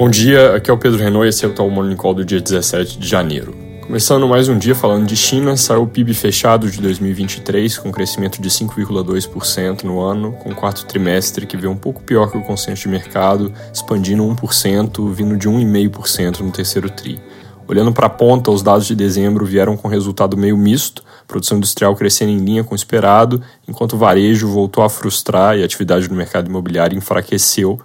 Bom dia, aqui é o Pedro Renault e esse é o Tal Morning Call do dia 17 de janeiro. Começando mais um dia falando de China, saiu o PIB fechado de 2023 com crescimento de 5,2% no ano, com quarto trimestre que veio um pouco pior que o consenso de mercado, expandindo 1%, vindo de 1,5% no terceiro tri. Olhando para a ponta, os dados de dezembro vieram com resultado meio misto, produção industrial crescendo em linha com o esperado, enquanto o varejo voltou a frustrar e a atividade no mercado imobiliário enfraqueceu,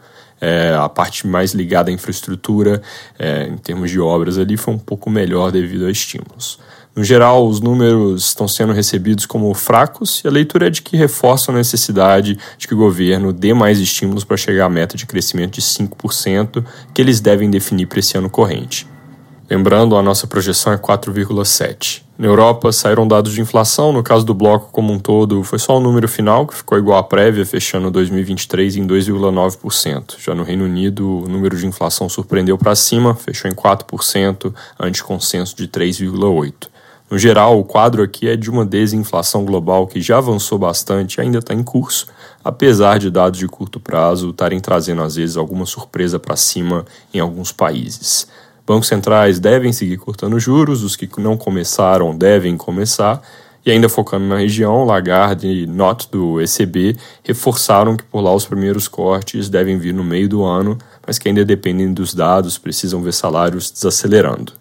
é, a parte mais ligada à infraestrutura, é, em termos de obras ali, foi um pouco melhor devido a estímulos. No geral, os números estão sendo recebidos como fracos e a leitura é de que reforçam a necessidade de que o governo dê mais estímulos para chegar à meta de crescimento de 5% que eles devem definir para esse ano corrente. Lembrando, a nossa projeção é 4,7. Na Europa saíram dados de inflação, no caso do bloco como um todo, foi só o número final, que ficou igual à prévia, fechando 2023 em 2,9%. Já no Reino Unido, o número de inflação surpreendeu para cima, fechou em 4%, ante consenso de 3,8%. No geral, o quadro aqui é de uma desinflação global que já avançou bastante e ainda está em curso, apesar de dados de curto prazo estarem trazendo às vezes alguma surpresa para cima em alguns países. Bancos centrais devem seguir cortando juros, os que não começaram devem começar, e ainda focando na região, Lagarde e Not do ECB reforçaram que por lá os primeiros cortes devem vir no meio do ano, mas que ainda dependem dos dados, precisam ver salários desacelerando.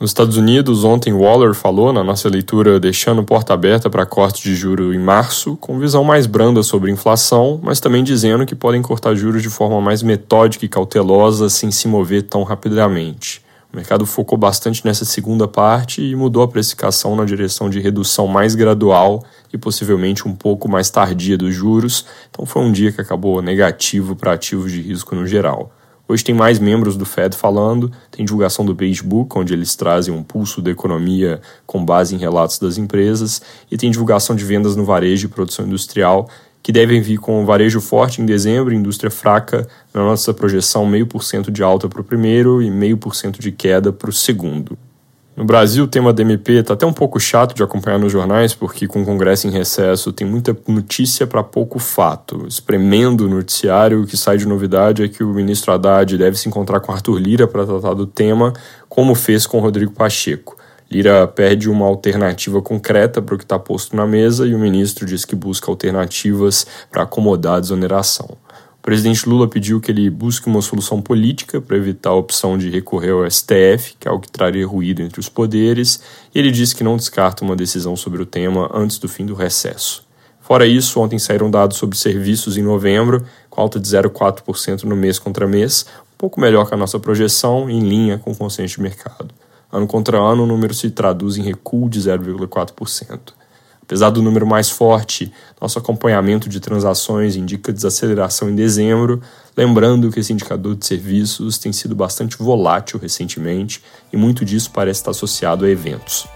Nos Estados Unidos, ontem Waller falou na nossa leitura deixando porta aberta para cortes de juro em março, com visão mais branda sobre inflação, mas também dizendo que podem cortar juros de forma mais metódica e cautelosa sem se mover tão rapidamente. O mercado focou bastante nessa segunda parte e mudou a precificação na direção de redução mais gradual e possivelmente um pouco mais tardia dos juros, então foi um dia que acabou negativo para ativos de risco no geral. Hoje tem mais membros do Fed falando, tem divulgação do Beige Book, onde eles trazem um pulso da economia com base em relatos das empresas, e tem divulgação de vendas no varejo e produção industrial, que devem vir com varejo forte em dezembro, indústria fraca, na nossa projeção, meio por cento de alta para o primeiro e meio por cento de queda para o segundo. No Brasil, o tema da MP está até um pouco chato de acompanhar nos jornais, porque com o Congresso em recesso tem muita notícia para pouco fato. Espremendo o noticiário, o que sai de novidade é que o ministro Haddad deve se encontrar com Arthur Lira para tratar do tema, como fez com Rodrigo Pacheco. Lira pede uma alternativa concreta para o que está posto na mesa e o ministro diz que busca alternativas para acomodar a desoneração. Presidente Lula pediu que ele busque uma solução política para evitar a opção de recorrer ao STF, que é algo que traria ruído entre os poderes, e ele disse que não descarta uma decisão sobre o tema antes do fim do recesso. Fora isso, ontem saíram dados sobre serviços em novembro, com alta de 0,4% no mês contra mês, um pouco melhor que a nossa projeção, em linha com o consenso de mercado. Ano contra ano, o número se traduz em recuo de 0,4%. Apesar do número mais forte, nosso acompanhamento de transações indica desaceleração em dezembro, lembrando que esse indicador de serviços tem sido bastante volátil recentemente e muito disso parece estar associado a eventos.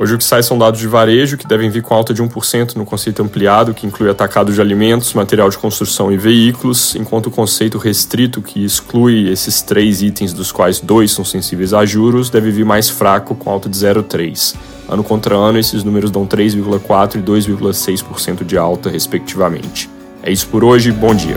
Hoje o que sai são dados de varejo, que devem vir com alta de 1% no conceito ampliado, que inclui atacado de alimentos, material de construção e veículos, enquanto o conceito restrito, que exclui esses três itens, dos quais dois são sensíveis a juros, deve vir mais fraco, com alta de 0,3%. Ano contra ano, esses números dão 3,4% e 2,6% de alta, respectivamente. É isso por hoje, bom dia.